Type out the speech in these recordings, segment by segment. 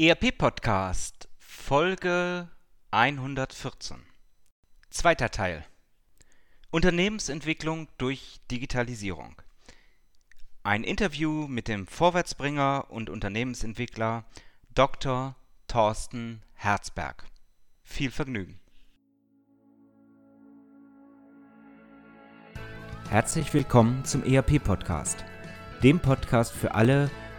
ERP Podcast Folge 114 Zweiter Teil Unternehmensentwicklung durch Digitalisierung Ein Interview mit dem Vorwärtsbringer und Unternehmensentwickler Dr. Thorsten Herzberg. Viel Vergnügen. Herzlich willkommen zum ERP Podcast, dem Podcast für alle,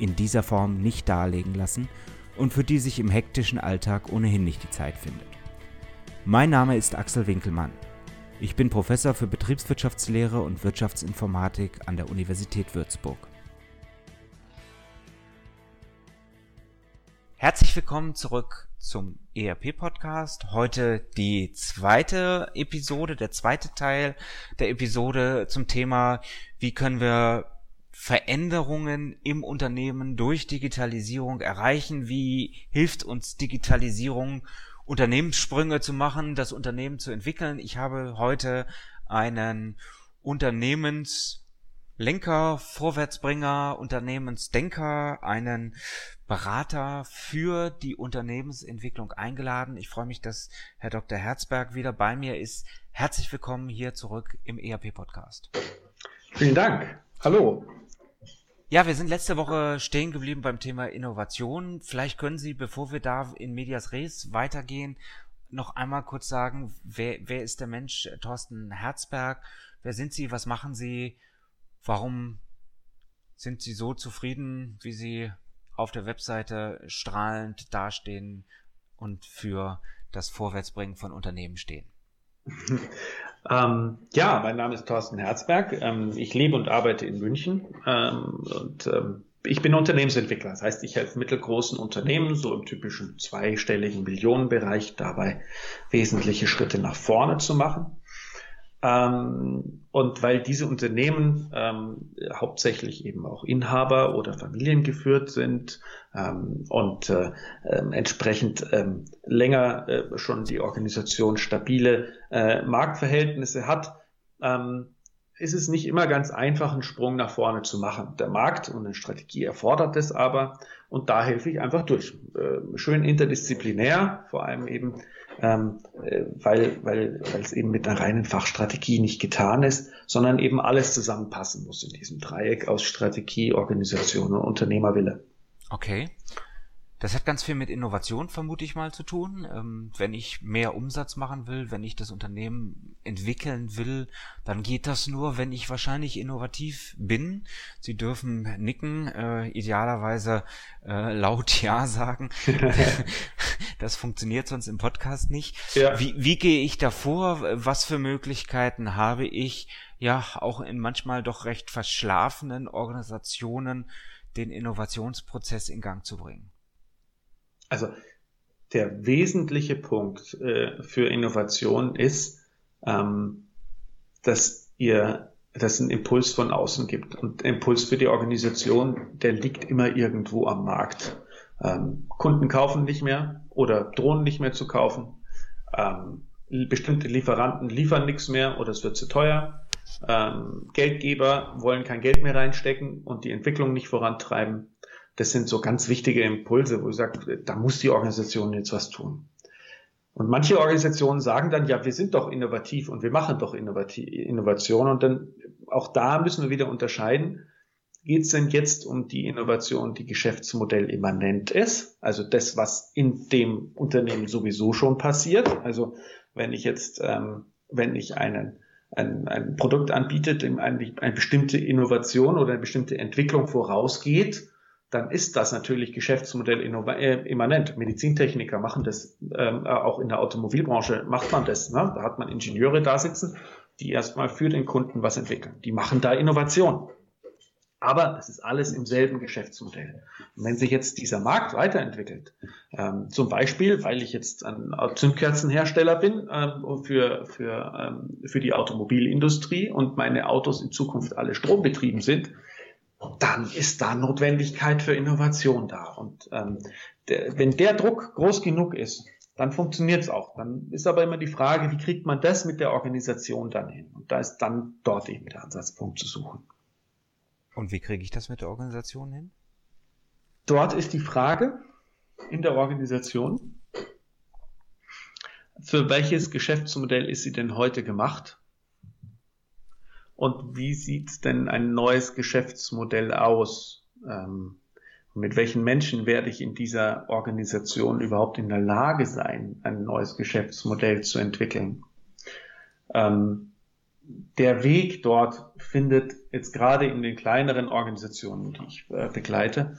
in dieser Form nicht darlegen lassen und für die sich im hektischen Alltag ohnehin nicht die Zeit findet. Mein Name ist Axel Winkelmann. Ich bin Professor für Betriebswirtschaftslehre und Wirtschaftsinformatik an der Universität Würzburg. Herzlich willkommen zurück zum ERP-Podcast. Heute die zweite Episode, der zweite Teil der Episode zum Thema, wie können wir Veränderungen im Unternehmen durch Digitalisierung erreichen? Wie hilft uns Digitalisierung, Unternehmenssprünge zu machen, das Unternehmen zu entwickeln? Ich habe heute einen Unternehmenslenker, Vorwärtsbringer, Unternehmensdenker, einen Berater für die Unternehmensentwicklung eingeladen. Ich freue mich, dass Herr Dr. Herzberg wieder bei mir ist. Herzlich willkommen hier zurück im ERP-Podcast. Vielen Dank. Hallo. Ja, wir sind letzte Woche stehen geblieben beim Thema Innovation. Vielleicht können Sie, bevor wir da in Medias Res weitergehen, noch einmal kurz sagen, wer, wer ist der Mensch Thorsten Herzberg? Wer sind Sie? Was machen Sie? Warum sind Sie so zufrieden, wie Sie auf der Webseite strahlend dastehen und für das Vorwärtsbringen von Unternehmen stehen? Ähm, ja, mein Name ist Thorsten Herzberg. Ähm, ich lebe und arbeite in München ähm, und ähm, ich bin Unternehmensentwickler. Das heißt, ich helfe mittelgroßen Unternehmen, so im typischen zweistelligen Millionenbereich, dabei wesentliche Schritte nach vorne zu machen. Ähm, und weil diese Unternehmen ähm, hauptsächlich eben auch Inhaber oder Familien geführt sind ähm, und äh, äh, entsprechend ähm, länger äh, schon die Organisation stabile äh, Marktverhältnisse hat, ähm, ist es nicht immer ganz einfach, einen Sprung nach vorne zu machen. Der Markt und eine Strategie erfordert es aber und da helfe ich einfach durch. Äh, schön interdisziplinär, vor allem eben, ähm, äh, weil, weil, weil es eben mit einer reinen Fachstrategie nicht getan ist, sondern eben alles zusammenpassen muss in diesem Dreieck aus Strategie, Organisation und Unternehmerwille. Okay. Das hat ganz viel mit Innovation, vermute ich mal, zu tun. Ähm, wenn ich mehr Umsatz machen will, wenn ich das Unternehmen entwickeln will, dann geht das nur, wenn ich wahrscheinlich innovativ bin. Sie dürfen nicken, äh, idealerweise äh, laut Ja sagen. das funktioniert sonst im Podcast nicht. Ja. Wie, wie gehe ich davor? Was für Möglichkeiten habe ich, ja, auch in manchmal doch recht verschlafenen Organisationen den Innovationsprozess in Gang zu bringen? Also der wesentliche Punkt äh, für Innovation ist, ähm, dass ihr dass es einen Impuls von außen gibt. Und Impuls für die Organisation, der liegt immer irgendwo am Markt. Ähm, Kunden kaufen nicht mehr oder drohen nicht mehr zu kaufen. Ähm, bestimmte Lieferanten liefern nichts mehr oder es wird zu teuer. Ähm, Geldgeber wollen kein Geld mehr reinstecken und die Entwicklung nicht vorantreiben. Das sind so ganz wichtige Impulse, wo ich sage, da muss die Organisation jetzt was tun. Und manche Organisationen sagen dann, ja, wir sind doch innovativ und wir machen doch Innovation. Und dann auch da müssen wir wieder unterscheiden. Geht es denn jetzt um die Innovation, die Geschäftsmodell immanent ist? Also das, was in dem Unternehmen sowieso schon passiert. Also wenn ich jetzt, ähm, wenn ich einen ein, ein Produkt anbietet, dem eine, eine bestimmte Innovation oder eine bestimmte Entwicklung vorausgeht, dann ist das natürlich Geschäftsmodell äh, immanent. Medizintechniker machen das, ähm, auch in der Automobilbranche macht man das. Ne? Da hat man Ingenieure da sitzen, die erstmal für den Kunden was entwickeln. Die machen da Innovation. Aber es ist alles im selben Geschäftsmodell. Und wenn sich jetzt dieser Markt weiterentwickelt, ähm, zum Beispiel, weil ich jetzt ein Zündkerzenhersteller bin ähm, für, für, ähm, für die Automobilindustrie und meine Autos in Zukunft alle strombetrieben sind, dann ist da Notwendigkeit für Innovation da. Und ähm, der, wenn der Druck groß genug ist, dann funktioniert es auch. Dann ist aber immer die Frage, wie kriegt man das mit der Organisation dann hin? Und da ist dann dort eben der Ansatzpunkt zu suchen. Und wie kriege ich das mit der Organisation hin? Dort ist die Frage in der Organisation, für welches Geschäftsmodell ist sie denn heute gemacht? Und wie sieht denn ein neues Geschäftsmodell aus? Ähm, mit welchen Menschen werde ich in dieser Organisation überhaupt in der Lage sein, ein neues Geschäftsmodell zu entwickeln? Ähm, der Weg dort findet jetzt gerade in den kleineren Organisationen, die ich äh, begleite,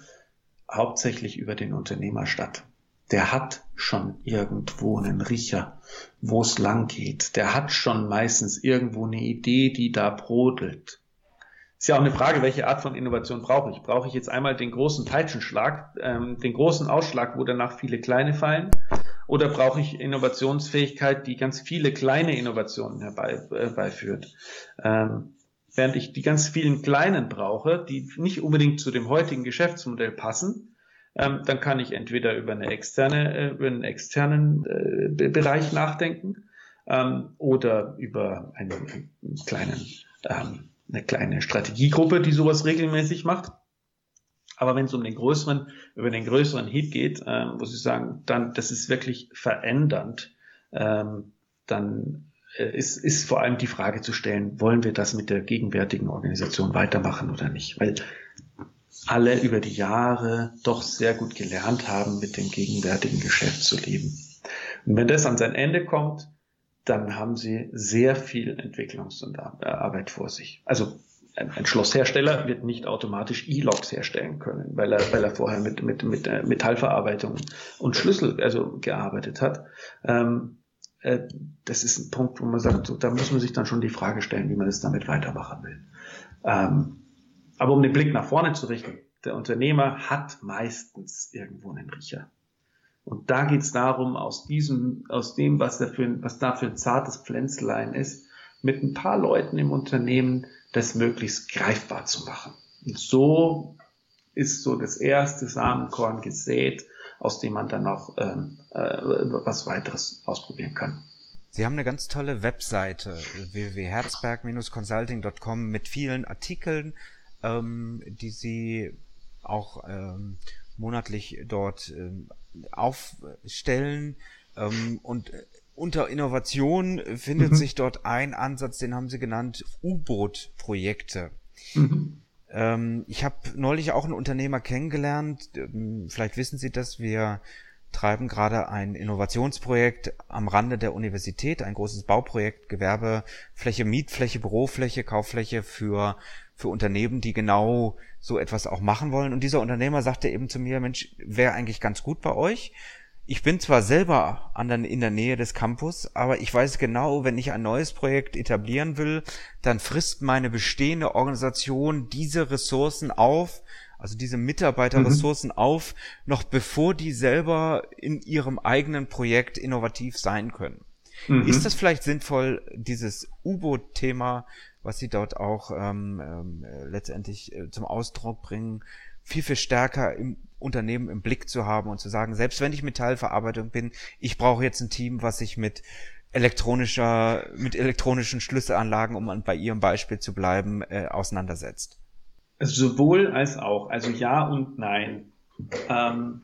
hauptsächlich über den Unternehmer statt. Der hat schon irgendwo einen Riecher, wo es lang geht. Der hat schon meistens irgendwo eine Idee, die da brodelt. Ist ja auch eine Frage, welche Art von Innovation brauche ich? Brauche ich jetzt einmal den großen Peitschenschlag, ähm, den großen Ausschlag, wo danach viele kleine fallen? Oder brauche ich Innovationsfähigkeit, die ganz viele kleine Innovationen herbeiführt? Äh, ähm, während ich die ganz vielen kleinen brauche, die nicht unbedingt zu dem heutigen Geschäftsmodell passen, ähm, dann kann ich entweder über eine externe, äh, über einen externen äh, Bereich nachdenken ähm, oder über einen, einen kleinen, ähm, eine kleine Strategiegruppe, die sowas regelmäßig macht. Aber wenn es um den größeren, über den größeren Hit geht, ähm, muss ich sagen, dann, das ist wirklich verändernd. Ähm, dann äh, ist, ist vor allem die Frage zu stellen, wollen wir das mit der gegenwärtigen Organisation weitermachen oder nicht? Weil alle über die Jahre doch sehr gut gelernt haben, mit dem gegenwärtigen Geschäft zu leben. Und wenn das an sein Ende kommt, dann haben sie sehr viel Entwicklungs- und Arbeit vor sich. Also ein Schlosshersteller wird nicht automatisch E-Logs herstellen können, weil er, weil er vorher mit, mit, mit äh, Metallverarbeitung und Schlüssel also gearbeitet hat. Ähm, äh, das ist ein Punkt, wo man sagt, so, da muss man sich dann schon die Frage stellen, wie man es damit weitermachen will. Ähm, aber um den Blick nach vorne zu richten, der Unternehmer hat meistens irgendwo einen Riecher. Und da geht es darum, aus diesem, aus dem, was, da für, was da für ein zartes Pflänzlein ist, mit ein paar Leuten im Unternehmen das möglichst greifbar zu machen. Und so ist so das erste Samenkorn gesät, aus dem man dann auch ähm, äh, was weiteres ausprobieren kann. Sie haben eine ganz tolle Webseite www.herzberg-consulting.com mit vielen Artikeln, ähm, die Sie auch ähm, monatlich dort ähm, aufstellen. Ähm, und unter Innovation findet mhm. sich dort ein Ansatz, den haben sie genannt U-Boot-Projekte. Mhm. Ähm, ich habe neulich auch einen Unternehmer kennengelernt. Ähm, vielleicht wissen Sie das. Wir treiben gerade ein Innovationsprojekt am Rande der Universität, ein großes Bauprojekt, Gewerbefläche, Mietfläche, Bürofläche, Kauffläche für, für Unternehmen, die genau so etwas auch machen wollen. Und dieser Unternehmer sagte eben zu mir, Mensch, wäre eigentlich ganz gut bei euch ich bin zwar selber an der, in der Nähe des Campus, aber ich weiß genau, wenn ich ein neues Projekt etablieren will, dann frisst meine bestehende Organisation diese Ressourcen auf, also diese Mitarbeiterressourcen mhm. auf, noch bevor die selber in ihrem eigenen Projekt innovativ sein können. Mhm. Ist das vielleicht sinnvoll, dieses U-Boot-Thema, was Sie dort auch ähm, ähm, letztendlich äh, zum Ausdruck bringen, viel, viel stärker im Unternehmen im Blick zu haben und zu sagen, selbst wenn ich Metallverarbeitung bin, ich brauche jetzt ein Team, was sich mit elektronischer, mit elektronischen Schlüsselanlagen, um bei Ihrem Beispiel zu bleiben, äh, auseinandersetzt? Sowohl als auch, also ja und nein. Ähm,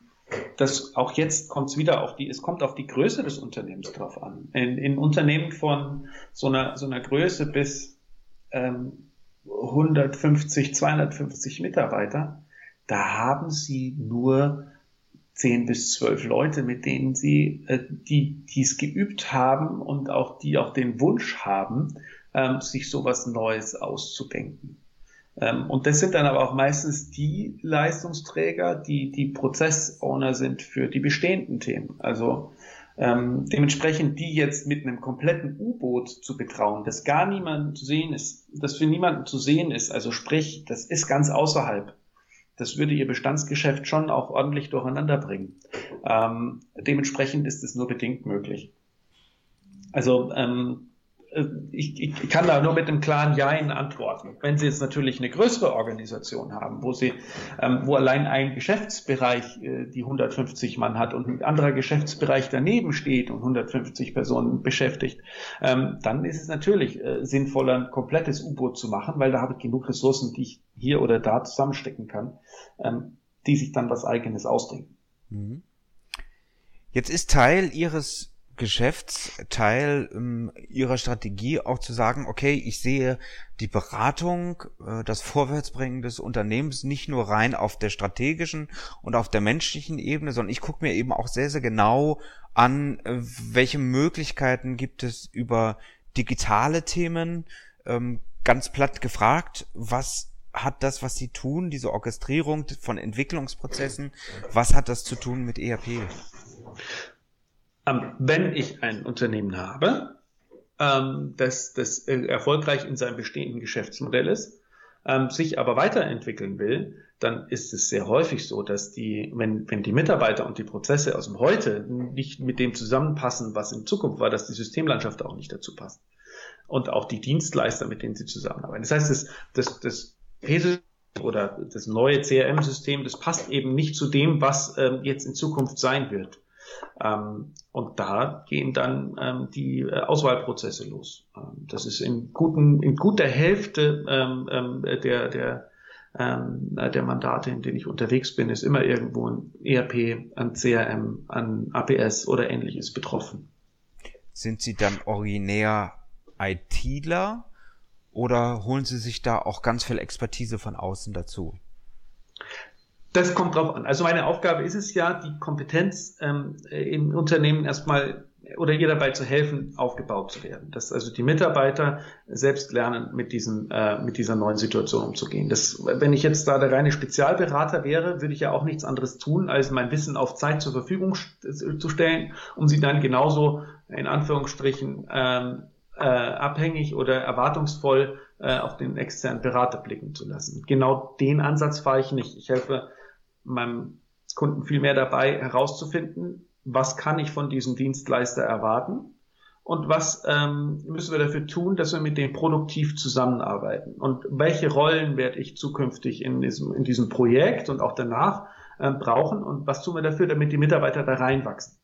das auch jetzt kommt es wieder auf die, es kommt auf die Größe des Unternehmens drauf an. In, in Unternehmen von so einer, so einer Größe bis ähm, 150, 250 Mitarbeiter da haben sie nur zehn bis zwölf Leute, mit denen sie, äh, die, die es geübt haben und auch die auch den Wunsch haben, ähm, sich sowas Neues auszudenken. Ähm, und das sind dann aber auch meistens die Leistungsträger, die die Prozessowner sind für die bestehenden Themen. Also Ähm, dementsprechend die jetzt mit einem kompletten U-Boot zu betrauen, das gar niemand zu sehen ist, das für niemanden zu sehen ist, also sprich, das ist ganz außerhalb. Das würde ihr Bestandsgeschäft schon auch ordentlich durcheinander bringen. Ähm, dementsprechend ist es nur bedingt möglich. Also ähm, äh, ich, ich kann da nur mit einem klaren Jein antworten. Wenn Sie jetzt natürlich eine größere Organisation haben, wo Sie, ähm, wo allein ein Geschäftsbereich äh, die 150 Mann hat und ein anderer Geschäftsbereich daneben steht und 150 Personen beschäftigt, ähm, dann ist es natürlich äh, sinnvoller, ein komplettes U-Boot zu machen, weil da habe ich genug Ressourcen, die ich hier oder da zusammenstecken kann, ähm, die sich dann was Eigenes ausdenken. Mhm. Jetzt ist Teil Ihres Geschäftsteil ähm, ihrer Strategie auch zu sagen, okay, ich sehe die Beratung, äh, das Vorwärtsbringen des Unternehmens nicht nur rein auf der strategischen und auf der menschlichen Ebene, sondern ich gucke mir eben auch sehr, sehr genau an, äh, welche Möglichkeiten gibt es über digitale Themen, ähm, ganz platt gefragt, was hat das, was Sie tun, diese Orchestrierung von Entwicklungsprozessen, was hat das zu tun mit ERP? Ähm, wenn ich ein Unternehmen habe, ähm, das, das erfolgreich in seinem bestehenden Geschäftsmodell ist, ähm, sich aber weiterentwickeln will, dann ist es sehr häufig so, dass die, wenn, wenn die Mitarbeiter und die Prozesse aus dem Heute nicht mit dem zusammenpassen, was in Zukunft war, dass die Systemlandschaft auch nicht dazu passt. Und auch die Dienstleister, mit denen sie zusammenarbeiten. Das heißt, das, das, das oder das neue CRM-System, das passt eben nicht zu dem, was ähm, jetzt in Zukunft sein wird. Ähm, und da gehen dann ähm, die äh, Auswahlprozesse los. Ähm, das ist in, guten, in guter Hälfte der, der, der Mandate, in denen ich unterwegs bin, ist immer irgendwo ein ERP, ein CRM, ein APS oder ähnliches betroffen. Sind Sie dann originär ITler oder holen Sie sich da auch ganz viel Expertise von außen dazu? Das kommt drauf an. Also meine Aufgabe ist es ja, die Kompetenz ähm, im Unternehmen erstmal oder ihr dabei zu helfen, aufgebaut zu werden. Dass also die Mitarbeiter selbst lernen, mit, diesem, äh, mit dieser neuen Situation umzugehen. Das, wenn ich jetzt da der reine Spezialberater wäre, würde ich ja auch nichts anderes tun, als mein Wissen auf Zeit zur Verfügung zu stellen, um sie dann genauso in Anführungsstrichen ähm, äh, abhängig oder erwartungsvoll äh, auf den externen Berater blicken zu lassen. Genau den Ansatz fahre ich nicht. Ich helfe meinem Kunden viel mehr dabei herauszufinden, was kann ich von diesem Dienstleister erwarten und was ähm, müssen wir dafür tun, dass wir mit dem produktiv zusammenarbeiten und welche Rollen werde ich zukünftig in diesem, in diesem Projekt und auch danach äh, brauchen und was tun wir dafür, damit die Mitarbeiter da reinwachsen.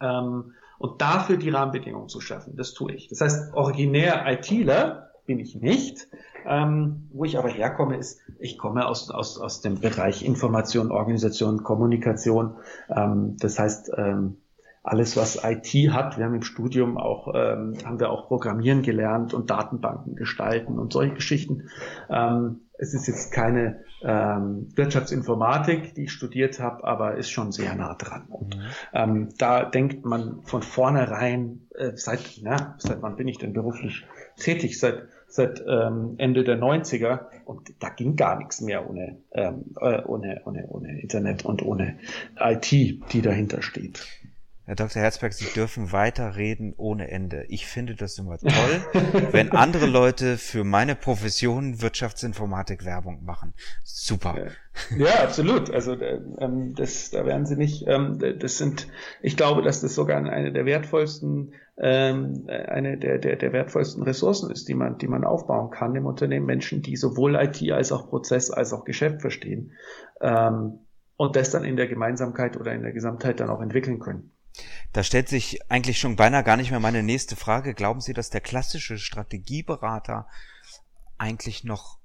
Ähm, und dafür die Rahmenbedingungen zu schaffen, das tue ich. Das heißt, originär ITler bin ich nicht, ähm, wo ich aber herkomme, ist, ich komme aus, aus, aus dem Bereich Information, Organisation, Kommunikation. Ähm, das heißt, ähm, alles, was IT hat, wir haben im Studium auch, ähm, haben wir auch Programmieren gelernt und Datenbanken gestalten und solche Geschichten. Ähm, es ist jetzt keine ähm, Wirtschaftsinformatik, die ich studiert habe, aber ist schon sehr nah dran. Und mhm. ähm, da denkt man von vornherein, äh, seit, na, seit wann bin ich denn beruflich tätig? Seit seit ähm, Ende der 90er und da ging gar nichts mehr ohne, ähm, äh, ohne, ohne, ohne Internet und ohne IT, die dahinter steht. Herr Dr. Herzberg, Sie dürfen weiterreden ohne Ende. Ich finde das immer toll, wenn andere Leute für meine Profession Wirtschaftsinformatik Werbung machen. Super. Ja, absolut. Also ähm, das, da werden Sie nicht. Ähm, das sind, ich glaube, dass das sogar eine der wertvollsten, ähm, eine der, der, der wertvollsten Ressourcen ist, die man, die man aufbauen kann im Unternehmen. Menschen, die sowohl IT als auch Prozess als auch Geschäft verstehen ähm, und das dann in der Gemeinsamkeit oder in der Gesamtheit dann auch entwickeln können. Da stellt sich eigentlich schon beinahe gar nicht mehr meine nächste Frage. Glauben Sie, dass der klassische Strategieberater eigentlich noch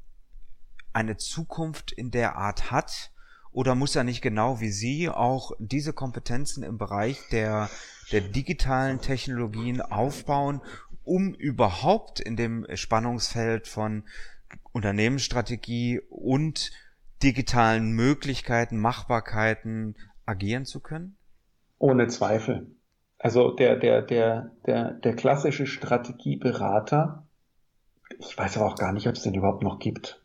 eine Zukunft in der Art hat? Oder muss er nicht genau wie Sie auch diese Kompetenzen im Bereich der, der digitalen Technologien aufbauen, um überhaupt in dem Spannungsfeld von Unternehmensstrategie und digitalen Möglichkeiten, Machbarkeiten agieren zu können? Ohne Zweifel. Also der, der, der, der, der klassische Strategieberater, ich weiß aber auch gar nicht, ob es den überhaupt noch gibt.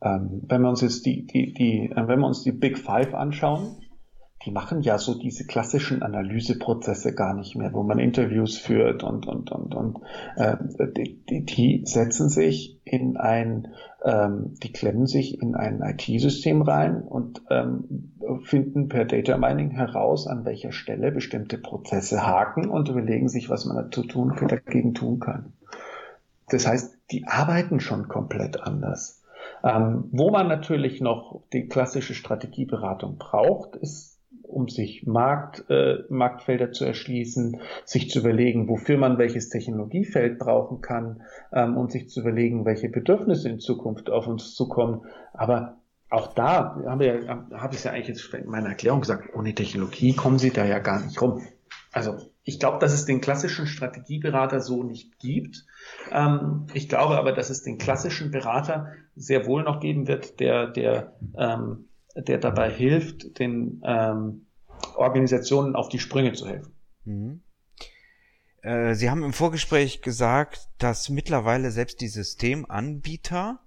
Ähm, wenn wir uns jetzt die, die, die, äh, wenn wir uns die Big Five anschauen, die machen ja so diese klassischen Analyseprozesse gar nicht mehr, wo man Interviews führt und und und und äh, die, die setzen sich in ein, ähm, die klemmen sich in ein IT-System rein und ähm, finden per Data Mining heraus, an welcher Stelle bestimmte Prozesse haken und überlegen sich, was man dazu tun, dagegen tun kann. Das heißt, die arbeiten schon komplett anders. Ähm, wo man natürlich noch die klassische Strategieberatung braucht, ist um sich Markt, äh, Marktfelder zu erschließen, sich zu überlegen, wofür man welches Technologiefeld brauchen kann ähm, und sich zu überlegen, welche Bedürfnisse in Zukunft auf uns zukommen. Aber auch da habe ja, hab ich ja eigentlich jetzt in meiner Erklärung gesagt, ohne Technologie kommen Sie da ja gar nicht rum. Also ich glaube, dass es den klassischen Strategieberater so nicht gibt. Ähm, ich glaube aber, dass es den klassischen Berater sehr wohl noch geben wird, der, der, ähm, der dabei hilft, den ähm, Organisationen auf die Sprünge zu helfen. Mhm. Äh, Sie haben im Vorgespräch gesagt, dass mittlerweile selbst die Systemanbieter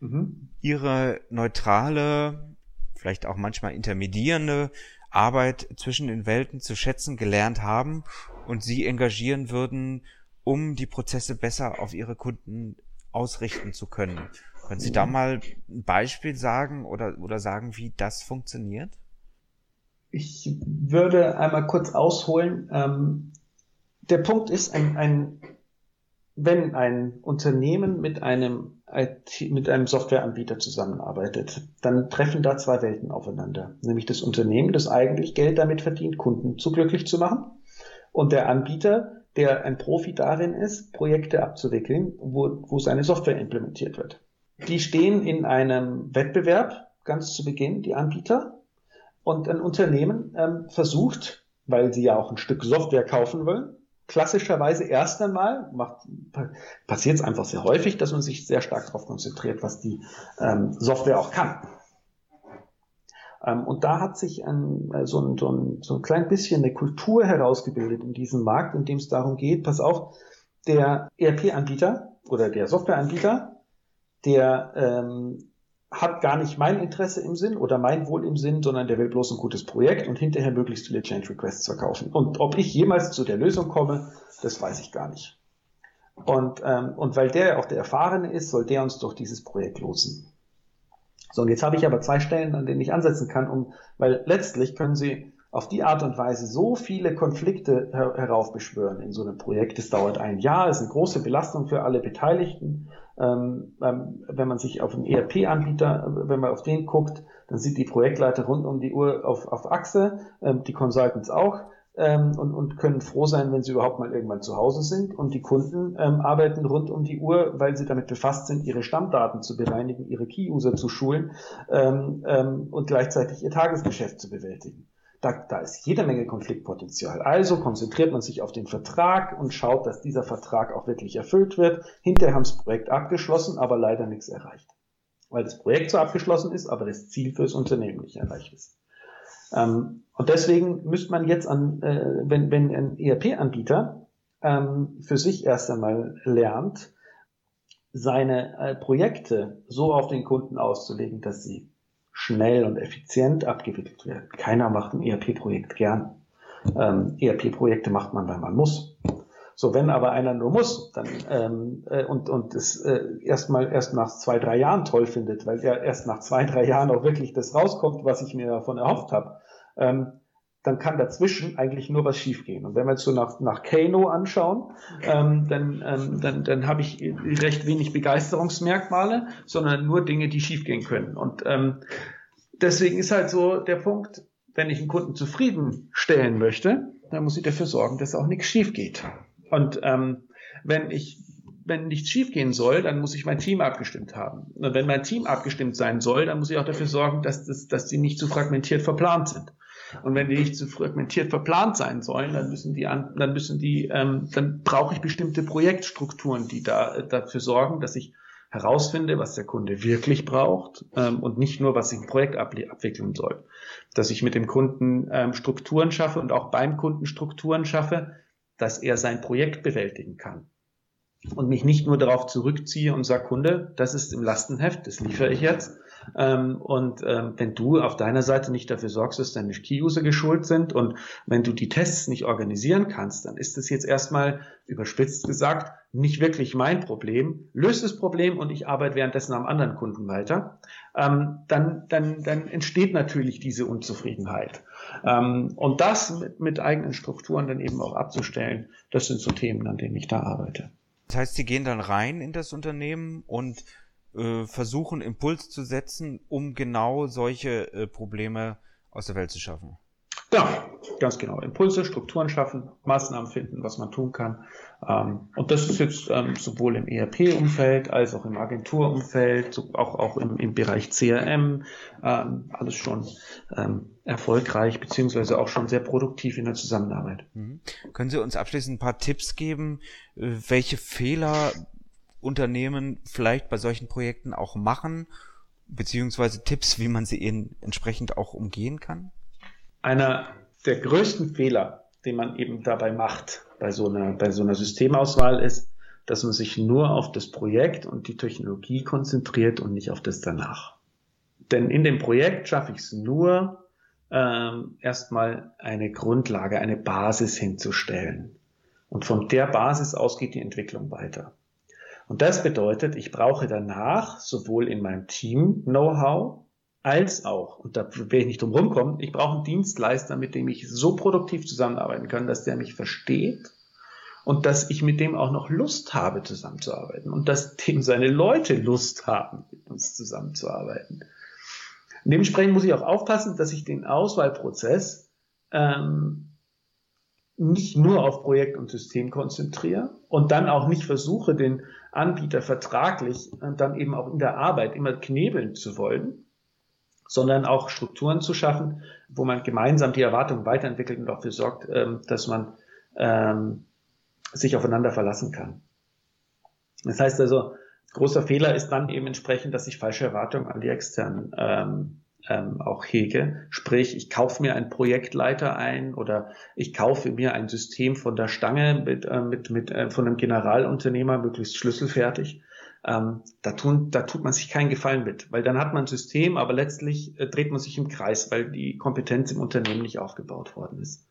mhm. ihre neutrale, vielleicht auch manchmal intermedierende Arbeit zwischen den Welten zu schätzen gelernt haben und sie engagieren würden, um die Prozesse besser auf ihre Kunden ausrichten zu können. Können Sie da mal ein Beispiel sagen oder, oder sagen, wie das funktioniert? Ich würde einmal kurz ausholen. Ähm, der Punkt ist, ein, ein, wenn ein Unternehmen mit einem IT, mit einem Softwareanbieter zusammenarbeitet, dann treffen da zwei Welten aufeinander. Nämlich das Unternehmen, das eigentlich Geld damit verdient, Kunden zu glücklich zu machen, und der Anbieter, der ein Profi darin ist, Projekte abzuwickeln, wo, wo seine Software implementiert wird. Die stehen in einem Wettbewerb ganz zu Beginn, die Anbieter, und ein Unternehmen ähm, versucht, weil sie ja auch ein Stück Software kaufen wollen, klassischerweise erst einmal, passiert es einfach sehr häufig, dass man sich sehr stark darauf konzentriert, was die ähm, Software auch kann. Ähm, und da hat sich ein, äh, so, ein, so, ein, so ein klein bisschen eine Kultur herausgebildet in diesem Markt, in dem es darum geht, pass auf, der ERP-Anbieter oder der Softwareanbieter, der ähm, hat gar nicht mein Interesse im Sinn oder mein Wohl im Sinn, sondern der will bloß ein gutes Projekt und hinterher möglichst viele Change Requests verkaufen. Und ob ich jemals zu der Lösung komme, das weiß ich gar nicht. Und, ähm, und weil der auch der Erfahrene ist, soll der uns durch dieses Projekt losen. So, und jetzt habe ich aber zwei Stellen, an denen ich ansetzen kann, um, weil letztlich können Sie auf die Art und Weise so viele Konflikte her heraufbeschwören in so einem Projekt. Es dauert ein Jahr, ist eine große Belastung für alle Beteiligten. Ähm, ähm, wenn man sich auf einen ERP-Anbieter, wenn man auf den guckt, dann sind die Projektleiter rund um die Uhr auf, auf Achse, ähm, die Consultants auch ähm, und, und können froh sein, wenn sie überhaupt mal irgendwann zu Hause sind. Und die Kunden ähm, arbeiten rund um die Uhr, weil sie damit befasst sind, ihre Stammdaten zu bereinigen, ihre Key-User zu schulen ähm, und gleichzeitig ihr Tagesgeschäft zu bewältigen. Da, da ist jede Menge Konfliktpotenzial. Also konzentriert man sich auf den Vertrag und schaut, dass dieser Vertrag auch wirklich erfüllt wird. Hinterher haben das Projekt abgeschlossen, aber leider nichts erreicht. Weil das Projekt zwar abgeschlossen ist, aber das Ziel fürs Unternehmen nicht erreicht ist. Ähm, und deswegen müsste man jetzt an, äh, wenn, wenn ein ERP-Anbieter ähm, für sich erst einmal lernt, seine äh, Projekte so auf den Kunden auszulegen, dass sie schnell und effizient abgewickelt werden. Keiner macht ein ERP-Projekt gern. Ähm, ERP-Projekte macht man, weil man muss. So, wenn aber einer nur muss, dann ähm, äh, und und es äh, erstmal erst nach zwei drei Jahren toll findet, weil er erst nach zwei drei Jahren auch wirklich das rauskommt, was ich mir davon erhofft habe, ähm, dann kann dazwischen eigentlich nur was schiefgehen. Und wenn wir jetzt so nach, nach Kano anschauen, ähm, dann, ähm, dann, dann habe ich recht wenig Begeisterungsmerkmale, sondern nur Dinge, die schiefgehen können. Und ähm, deswegen ist halt so der Punkt, wenn ich einen Kunden zufriedenstellen möchte, dann muss ich dafür sorgen, dass auch nichts schief geht. Und ähm, wenn ich wenn nichts schiefgehen soll, dann muss ich mein Team abgestimmt haben. Und wenn mein Team abgestimmt sein soll, dann muss ich auch dafür sorgen, dass, das, dass die nicht zu fragmentiert verplant sind. Und wenn die nicht zu fragmentiert verplant sein sollen, dann müssen die, an, dann müssen die, ähm, dann brauche ich bestimmte Projektstrukturen, die da dafür sorgen, dass ich herausfinde, was der Kunde wirklich braucht ähm, und nicht nur, was ich im Projekt abwickeln soll. Dass ich mit dem Kunden ähm, Strukturen schaffe und auch beim Kunden Strukturen schaffe, dass er sein Projekt bewältigen kann. Und mich nicht nur darauf zurückziehe und sage, Kunde, das ist im Lastenheft, das liefere ich jetzt, Ähm, und ähm, wenn du auf deiner Seite nicht dafür sorgst, dass deine Key-User geschult sind und wenn du die Tests nicht organisieren kannst, dann ist das jetzt erstmal überspitzt gesagt nicht wirklich mein Problem. Löst das Problem und ich arbeite währenddessen am anderen Kunden weiter. Ähm, dann, dann, dann entsteht natürlich diese Unzufriedenheit. Ähm, und das mit, mit eigenen Strukturen dann eben auch abzustellen, das sind so Themen, an denen ich da arbeite. Das heißt, Sie gehen dann rein in das Unternehmen und äh, versuchen, Impuls zu setzen, um genau solche äh, Probleme aus der Welt zu schaffen. Ja, ganz genau. Impulse, Strukturen schaffen, Maßnahmen finden, was man tun kann. Ähm, und das ist jetzt ähm, sowohl im ERP-Umfeld als auch im Agenturumfeld, auch, auch im, im Bereich CRM, ähm, alles schon ähm, erfolgreich, beziehungsweise auch schon sehr produktiv in der Zusammenarbeit. Mhm. Können Sie uns abschließend ein paar Tipps geben, äh, welche Fehler Unternehmen vielleicht bei solchen Projekten auch machen, beziehungsweise Tipps, wie man sie ihnen entsprechend auch umgehen kann? einer der größten Fehler, den man eben dabei macht bei so einer, bei so einer Systemauswahl ist, dass man sich nur auf das Projekt und die Technologie konzentriert und nicht auf das danach. Denn in dem Projekt schaffe ich es nur, ähm, erstmal eine Grundlage, eine Basis hinzustellen. Und von der Basis aus geht die Entwicklung weiter. Und das bedeutet, ich brauche danach sowohl in meinem Team Know-how, als auch, und da will ich nicht drum rumkommen, ich brauche einen Dienstleister, mit dem ich so produktiv zusammenarbeiten kann, dass der mich versteht und dass ich mit dem auch noch Lust habe, zusammenzuarbeiten und dass dem seine Leute Lust haben, mit uns zusammenzuarbeiten. Dementsprechend muss ich auch aufpassen, dass ich den Auswahlprozess ähm, nicht nur auf Projekt und System konzentriere und dann auch nicht versuche, den Anbieter vertraglich und dann eben auch in der Arbeit immer knebeln zu wollen, sondern auch Strukturen zu schaffen, wo man gemeinsam die Erwartungen weiterentwickelt und dafür sorgt, ähm, dass man ähm, sich aufeinander verlassen kann. Das heißt also, großer Fehler ist dann eben entsprechend, dass ich falsche Erwartungen an die externen ähm, auch hege. Sprich, ich kaufe mir einen Projektleiter ein oder ich kaufe mir ein System von der Stange mit, äh, mit, mit äh, von einem Generalunternehmer möglichst schlüsselfertig ähm, da, tun, da tut man sich keinen Gefallen mit, weil dann hat man ein System, aber letztlich äh, dreht man sich im Kreis, weil die Kompetenz im Unternehmen nicht aufgebaut worden ist.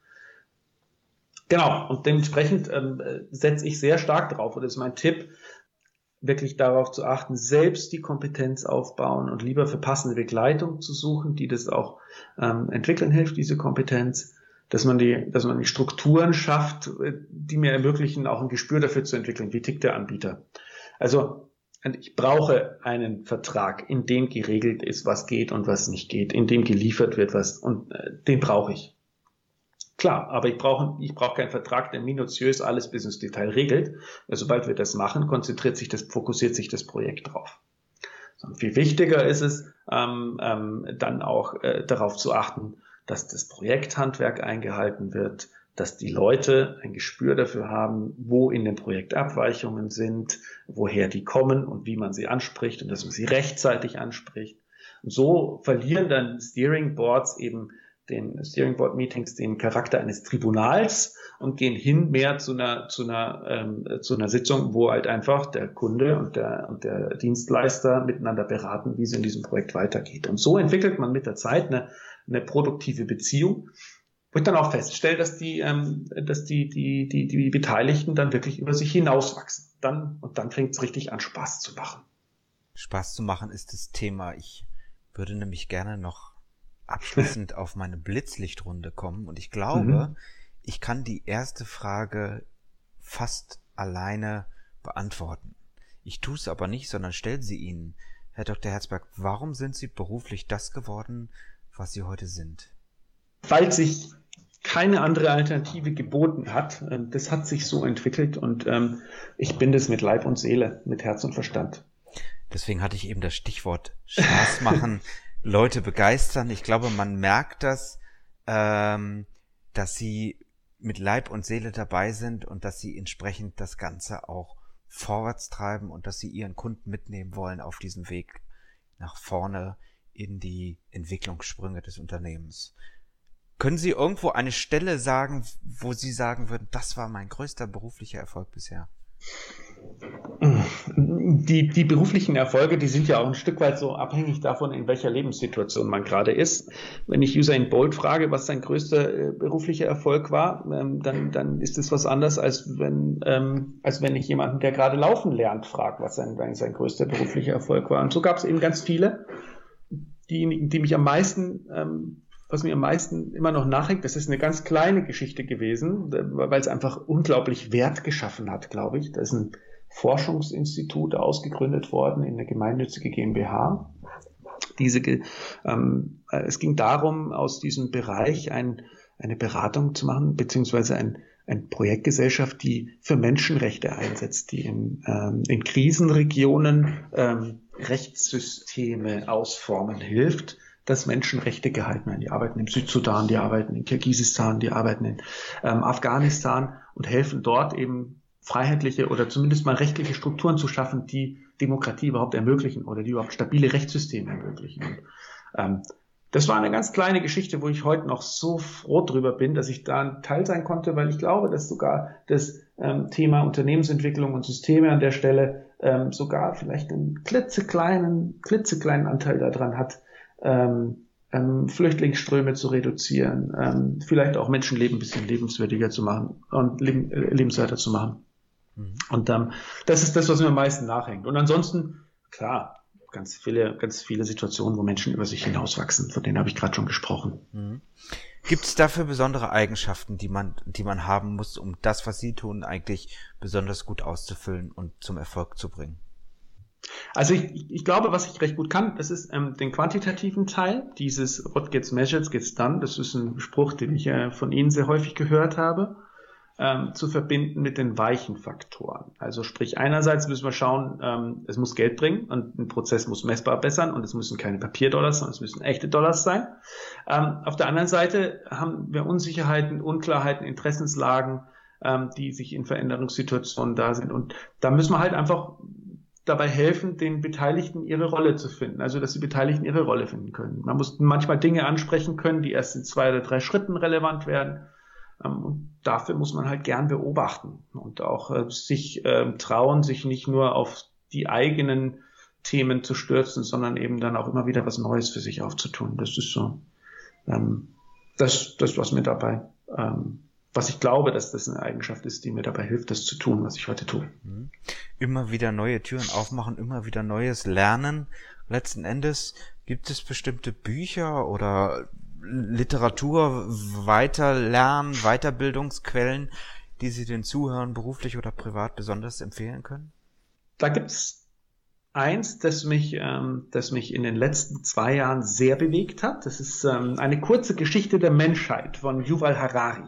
Genau, und dementsprechend ähm, setze ich sehr stark drauf, und das ist mein Tipp, wirklich darauf zu achten, selbst die Kompetenz aufbauen und lieber für passende Begleitung zu suchen, die das auch ähm, entwickeln hilft, diese Kompetenz, dass man die, dass man die Strukturen schafft, äh, die mir ermöglichen, auch ein Gespür dafür zu entwickeln, wie tickt der Anbieter. Also ich brauche einen Vertrag, in dem geregelt ist, was geht und was nicht geht, in dem geliefert wird, was und äh, den brauche ich. Klar, aber ich brauche ich brauche keinen Vertrag, der minutiös alles bis ins Detail regelt. Sobald wir das machen, konzentriert sich das, fokussiert sich das Projekt drauf. Und viel wichtiger ist es, ähm, ähm, dann auch äh, darauf zu achten, dass das Projekthandwerk eingehalten wird, dass die Leute ein Gespür dafür haben, wo in dem Projekt Abweichungen sind, woher die kommen und wie man sie anspricht und dass man sie rechtzeitig anspricht. Und so verlieren dann Steering Boards eben den Steering Board Meetings den Charakter eines Tribunals und gehen hin mehr zu einer zu einer ähm, zu einer Sitzung, wo halt einfach der Kunde und der und der Dienstleister miteinander beraten, wie es in diesem Projekt weitergeht. Und so entwickelt man mit der Zeit eine, eine produktive Beziehung wo ich dann auch feststelle, dass die, ähm, dass die, die, die, die Beteiligten dann wirklich über sich hinauswachsen. Dann, und dann fängt es richtig an, Spaß zu machen. Spaß zu machen ist das Thema. Ich würde nämlich gerne noch abschließend auf meine Blitzlichtrunde kommen und ich glaube, mhm. ich kann die erste Frage fast alleine beantworten. Ich tue es aber nicht, sondern stelle sie Ihnen. Herr Dr. Herzberg, warum sind Sie beruflich das geworden, was Sie heute sind? Weil sich keine andere Alternative geboten hat. Ähm, das hat sich so entwickelt und ähm, ich bin das mit Leib und Seele, mit Herz und Verstand. Deswegen hatte ich eben das Stichwort Spaß machen, Leute begeistern. Ich glaube, man merkt das, ähm, dass sie mit Leib und Seele dabei sind und dass sie entsprechend das Ganze auch vorwärts treiben und dass sie ihren Kunden mitnehmen wollen auf diesem Weg nach vorne in die Entwicklungssprünge des Unternehmens. Können Sie irgendwo eine Stelle sagen, wo Sie sagen würden, das war mein größter beruflicher Erfolg bisher? Die, die beruflichen Erfolge, die sind ja auch ein Stück weit so abhängig davon, in welcher Lebenssituation man gerade ist. Wenn ich Usain Bolt frage, was sein größter äh, beruflicher Erfolg war, ähm, dann, dann ist es was anderes, als wenn, ähm, als wenn ich jemanden, der gerade laufen lernt, frage, was sein, sein größter beruflicher Erfolg war. Und so gab es eben ganz viele, diejenigen, die mich am meisten ähm, was mir am meisten immer noch nachhängt, das ist eine ganz kleine Geschichte gewesen, weil es einfach unglaublich Wert geschaffen hat, glaube ich. Da ist ein Forschungsinstitut ausgegründet worden in eine gemeinnützige GmbH. Diese, ähm, äh, es ging darum, aus diesem Bereich ein, eine Beratung zu machen, beziehungsweise ein, ein Projektgesellschaft, die für Menschenrechte einsetzt, die in, ähm, in Krisenregionen ähm, Rechtssysteme ausformen hilft, dass Menschenrechte gehalten werden. Die arbeiten im Südsudan, die arbeiten in Kirgisistan, die arbeiten in ähm, Afghanistan und helfen dort eben freiheitliche oder zumindest mal rechtliche Strukturen zu schaffen, die Demokratie überhaupt ermöglichen oder die überhaupt stabile Rechtssysteme ermöglichen. Und, ähm, das war eine ganz kleine Geschichte, wo ich heute noch so froh drüber bin, dass ich da ein Teil sein konnte, weil ich glaube, dass sogar das ähm, Thema Unternehmensentwicklung und Systeme an der Stelle ähm, sogar vielleicht einen klitzekleinen, klitzekleinen Anteil daran hat, ähm, ähm, Flüchtlingsströme zu reduzieren, ähm, vielleicht auch Menschenleben ein bisschen lebenswürdiger zu machen und äh, lebenswerter zu machen. Mhm. Und ähm, das ist das, was mir am meisten nachhängt. Und ansonsten, klar, ganz viele, ganz viele Situationen, wo Menschen über sich hinauswachsen, von denen habe ich gerade schon gesprochen. Mhm. Gibt es dafür besondere Eigenschaften, die man, die man haben muss, um das, was Sie tun, eigentlich besonders gut auszufüllen und zum Erfolg zu bringen? Also ich, ich glaube, was ich recht gut kann, das ist ähm, den quantitativen Teil, dieses What gets measured gets done. Das ist ein Spruch, den ich äh, von Ihnen sehr häufig gehört habe, ähm, zu verbinden mit den weichen Faktoren. Also sprich, einerseits müssen wir schauen, ähm, es muss Geld bringen und ein Prozess muss messbar bessern und es müssen keine Papierdollars, sondern es müssen echte Dollars sein. Ähm, auf der anderen Seite haben wir Unsicherheiten, Unklarheiten, Interessenslagen, ähm, die sich in Veränderungssituationen da sind. Und da müssen wir halt einfach dabei helfen, den Beteiligten ihre Rolle zu finden. Also, dass die Beteiligten ihre Rolle finden können. Man muss manchmal Dinge ansprechen können, die erst in zwei oder drei Schritten relevant werden. Ähm, und dafür muss man halt gern beobachten und auch äh, sich äh, trauen, sich nicht nur auf die eigenen Themen zu stürzen, sondern eben dann auch immer wieder was Neues für sich aufzutun. Das ist so, ähm, das, das was mir dabei ähm, was ich glaube, dass das eine Eigenschaft ist, die mir dabei hilft, das zu tun, was ich heute tue. Mhm. Immer wieder neue Türen aufmachen, immer wieder Neues lernen. Letzten Endes gibt es bestimmte Bücher oder Literatur, Weiterlernen, Weiterbildungsquellen, die Sie den Zuhörern beruflich oder privat besonders empfehlen können? Da gibt's eins, das mich, ähm, das mich in den letzten zwei Jahren sehr bewegt hat. Das ist ähm, eine kurze Geschichte der Menschheit von Yuval Harari.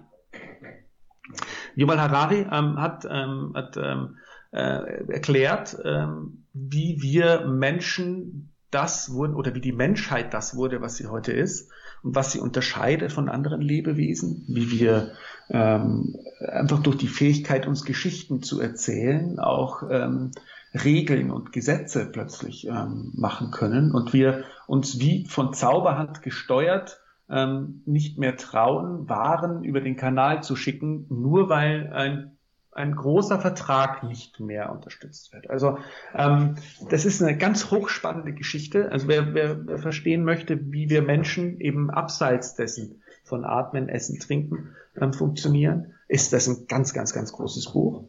Yuval Harari ähm, hat, ähm, hat ähm, äh, erklärt, ähm, wie wir Menschen das wurden oder wie die Menschheit das wurde, was sie heute ist und was sie unterscheidet von anderen Lebewesen, wie wir ähm, einfach durch die Fähigkeit, uns Geschichten zu erzählen, auch ähm, Regeln und Gesetze plötzlich ähm, machen können und wir uns wie von Zauberhand gesteuert ähm, nicht mehr trauen, Waren über den Kanal zu schicken, nur weil ein ein großer Vertrag nicht mehr unterstützt wird. Also ähm, das ist eine ganz hochspannende Geschichte. Also wer, wer, verstehen möchte, wie wir Menschen eben abseits dessen von Atmen, Essen, Trinken ähm, funktionieren, ist das ein ganz, ganz, ganz großes Buch.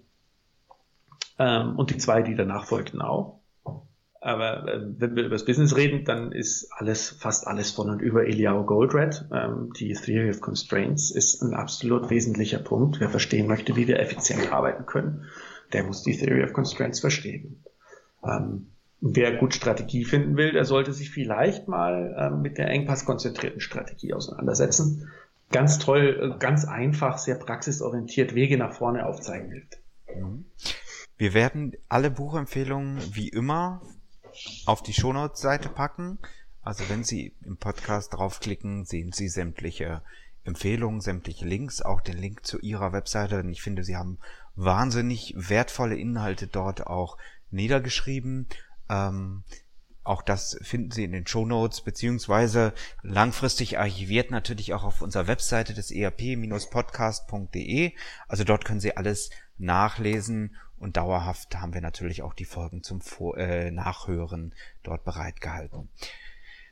Ähm, und die zwei, die danach folgten auch. Aber äh, wenn wir über das Business reden, dann ist alles, fast alles von und über Eliyahu Goldratt. Ähm, die Theory of Constraints ist ein absolut wesentlicher Punkt. Wer verstehen möchte, wie wir effizient arbeiten können, der muss die Theory of Constraints verstehen. Ähm, wer gut Strategie finden will, der sollte sich vielleicht mal ähm, mit der engpasskonzentrierten Strategie auseinandersetzen. Ganz toll, äh, ganz einfach, sehr praxisorientiert Wege nach vorne aufzeigen hilft. Mhm. Wir werden alle Buchempfehlungen wie immer auf die Shownotes-Seite packen. Also wenn Sie im Podcast draufklicken, sehen Sie sämtliche Empfehlungen, sämtliche Links, auch den Link zu Ihrer Webseite. Denn ich finde, Sie haben wahnsinnig wertvolle Inhalte dort auch niedergeschrieben. Ähm, Auch das finden Sie in den Show Notes beziehungsweise langfristig archiviert natürlich auch auf unserer Webseite des erp-podcast.de. Also dort können Sie alles nachlesen und dauerhaft haben wir natürlich auch die Folgen zum Vor äh, Nachhören dort bereitgehalten.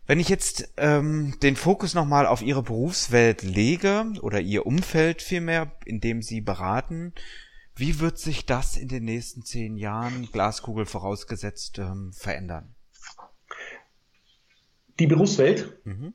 Wenn ich jetzt ähm, den Fokus nochmal auf Ihre Berufswelt lege oder Ihr Umfeld vielmehr, in dem Sie beraten, wie wird sich das in den nächsten zehn Jahren, Glaskugel vorausgesetzt, ähm, verändern? Die Berufswelt? Mhm.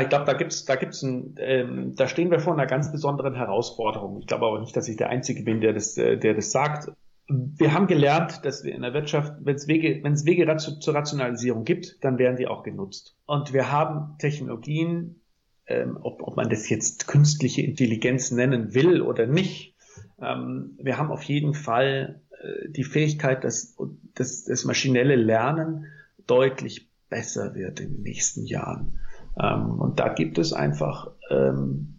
Ich glaube, da gibt's, da gibt's ein, ähm, da stehen wir vor einer ganz besonderen Herausforderung. Ich glaube aber nicht, dass ich der Einzige bin, der das, äh, der das sagt. Wir haben gelernt, dass wir in der Wirtschaft, wenn es Wege, wenn es Wege zur Rationalisierung gibt, dann werden die auch genutzt. Und wir haben Technologien, ähm, ob, ob man das jetzt künstliche Intelligenz nennen will oder nicht. Ähm, wir haben auf jeden Fall äh, die Fähigkeit, dass, dass das maschinelle Lernen deutlich besser wird in den nächsten Jahren. Ähm, und da gibt es einfach ähm,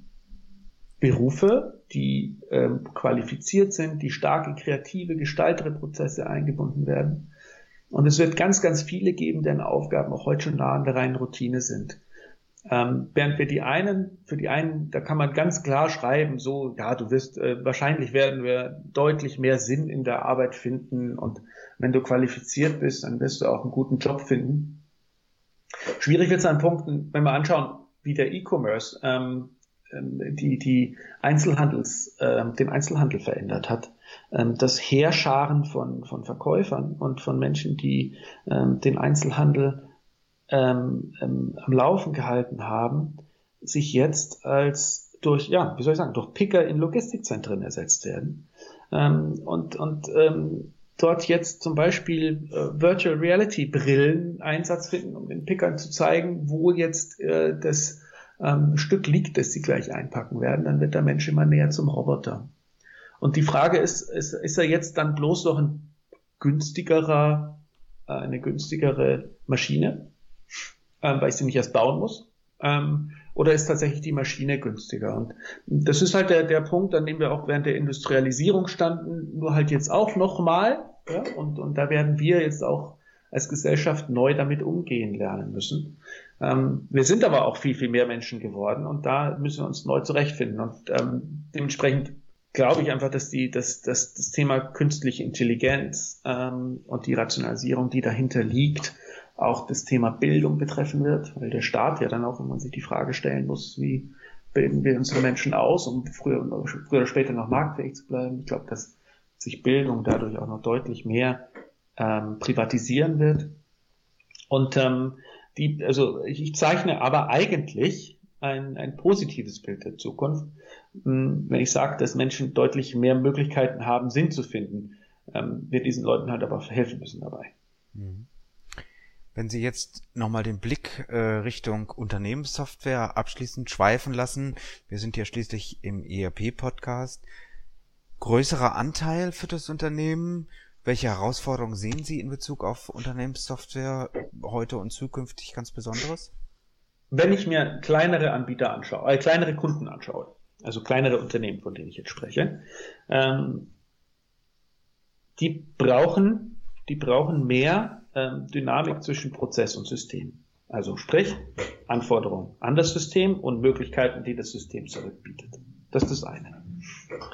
Berufe, die ähm, qualifiziert sind, die stark in kreative, gestaltere Prozesse eingebunden werden. Und es wird ganz, ganz viele geben, deren Aufgaben auch heute schon nah an der reinen Routine sind. Ähm, während wir die einen, für die einen, da kann man ganz klar schreiben, so, ja, du wirst, äh, wahrscheinlich werden wir deutlich mehr Sinn in der Arbeit finden und wenn du qualifiziert bist, dann wirst du auch einen guten Job finden. Schwierig wird es an Punkten, wenn wir anschauen, wie der E-Commerce ähm, ähm, die, die Einzelhandels, äh, den Einzelhandel verändert hat. Ähm, das Heerscharen von, von Verkäufern und von Menschen, die ähm, den Einzelhandel ähm, ähm, am Laufen gehalten haben, sich jetzt als durch, ja, wie soll ich sagen, durch Picker in Logistikzentren ersetzt werden. Ähm, und und ähm, dort jetzt zum Beispiel äh, Virtual Reality Brillen Einsatz finden, um den Pickern zu zeigen, wo jetzt äh, das ähm, Stück liegt, das sie gleich einpacken werden, dann wird der Mensch immer näher zum Roboter. Und die Frage ist, ist, ist er jetzt dann bloß noch ein günstigerer, äh, eine günstigere Maschine? ähm, weil ich sie nicht erst bauen muss? Ähm, oder ist tatsächlich die Maschine günstiger? Und das ist halt der, der Punkt, an dem wir auch während der Industrialisierung standen, nur halt jetzt auch nochmal. Ja? Und, und da werden wir jetzt auch als Gesellschaft neu damit umgehen lernen müssen. Ähm, wir sind aber auch viel, viel mehr Menschen geworden und da müssen wir uns neu zurechtfinden. Und ähm, dementsprechend glaube ich einfach, dass die, dass, dass das Thema künstliche Intelligenz ähm, und die Rationalisierung, die dahinter liegt, auch das Thema Bildung betreffen wird, weil der Staat ja dann auch, wenn man sich die Frage stellen muss, wie bilden wir unsere Menschen aus, um früher, früher oder später noch marktfähig zu bleiben. Ich glaube, dass sich Bildung dadurch auch noch deutlich mehr ähm, privatisieren wird. Und ähm, die, also ich zeichne aber eigentlich ein, ein positives Bild der Zukunft, hm, wenn ich sage, dass Menschen deutlich mehr Möglichkeiten haben, Sinn zu finden. Ähm, wir diesen Leuten halt aber helfen müssen dabei. Mhm. Wenn Sie jetzt nochmal den Blick äh, Richtung Unternehmenssoftware abschließend schweifen lassen, wir sind ja schließlich im ERP-Podcast, größerer Anteil für das Unternehmen, welche Herausforderungen sehen Sie in Bezug auf Unternehmenssoftware heute und zukünftig ganz Besonderes? Wenn ich mir kleinere Anbieter anschaue, äh, kleinere Kunden anschaue, also kleinere Unternehmen, von denen ich jetzt spreche, ähm, die brauchen, die brauchen mehr Dynamik zwischen Prozess und System. Also sprich, Anforderungen an das System und Möglichkeiten, die das System zurückbietet. Das ist das eine.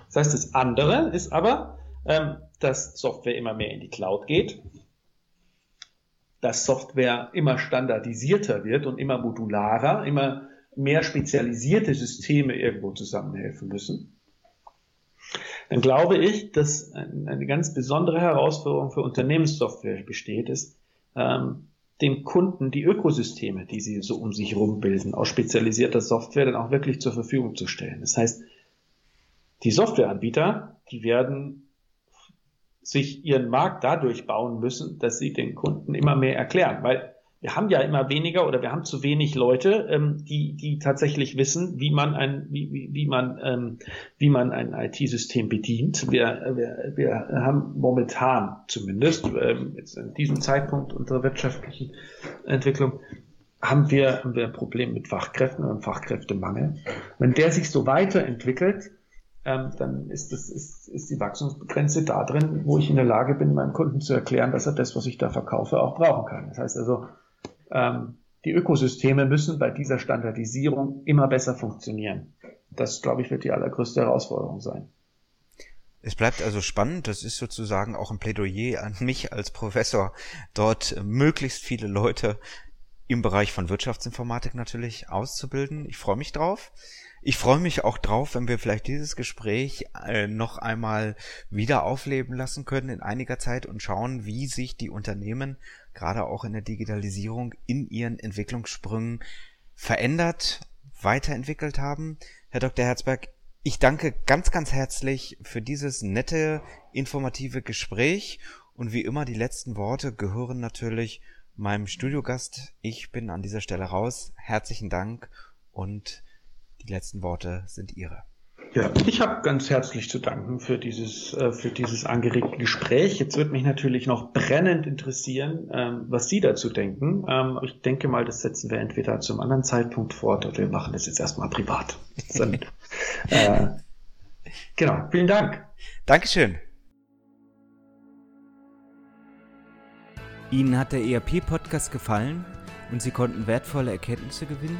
Das heißt, das andere ist aber, ähm, dass Software immer mehr in die Cloud geht, dass Software immer standardisierter wird und immer modularer, immer mehr spezialisierte Systeme irgendwo zusammenhelfen müssen dann glaube ich, dass eine ganz besondere Herausforderung für Unternehmenssoftware besteht, ist, ähm, den Kunden die Ökosysteme, die sie so um sich herum bilden, aus spezialisierter Software dann auch wirklich zur Verfügung zu stellen. Das heißt, die Softwareanbieter, die werden sich ihren Markt dadurch bauen müssen, dass sie den Kunden immer mehr erklären, weil wir haben ja immer weniger oder wir haben zu wenig Leute, ähm, die, die tatsächlich wissen, wie man ein, wie, wie, wie man, ähm, wie man ein IT-System bedient. Wir, wir, wir haben momentan zumindest, ähm, jetzt in diesem Zeitpunkt unserer wirtschaftlichen Entwicklung, haben wir, haben wir ein Problem mit Fachkräften, einem Fachkräftemangel. Wenn der sich so weiterentwickelt, ähm, dann ist, das, ist, ist die Wachstumsgrenze da drin, wo ich in der Lage bin, meinem Kunden zu erklären, dass er das, was ich da verkaufe, auch brauchen kann. Das heißt also, ähm, die Ökosysteme müssen bei dieser Standardisierung immer besser funktionieren. Das, glaube ich, wird die allergrößte Herausforderung sein. Es bleibt also spannend. Das ist sozusagen auch ein Plädoyer an mich als Professor, dort möglichst viele Leute im Bereich von Wirtschaftsinformatik natürlich auszubilden. Ich freue mich drauf. Ich freue mich auch drauf, wenn wir vielleicht dieses Gespräch äh, noch einmal wieder aufleben lassen können in einiger Zeit und schauen, wie sich die Unternehmen gerade auch in der Digitalisierung in ihren Entwicklungssprüngen verändert, weiterentwickelt haben. Herr Dr. Herzberg, ich danke ganz, ganz herzlich für dieses nette, informative Gespräch und wie immer die letzten Worte gehören natürlich meinem Studiogast. Ich bin an dieser Stelle raus. Herzlichen Dank und die letzten Worte sind Ihre. Ja, ich habe ganz herzlich zu danken für dieses, äh, für dieses angeregte Gespräch. Jetzt wird mich natürlich noch brennend interessieren, ähm, was Sie dazu denken. Ähm, ich denke mal, das setzen wir entweder zum anderen Zeitpunkt fort oder wir machen das jetzt erstmal privat. Dann, äh, genau, vielen Dank. Dankeschön. Ihnen hat der ERP-Podcast gefallen und Sie konnten wertvolle Erkenntnisse gewinnen?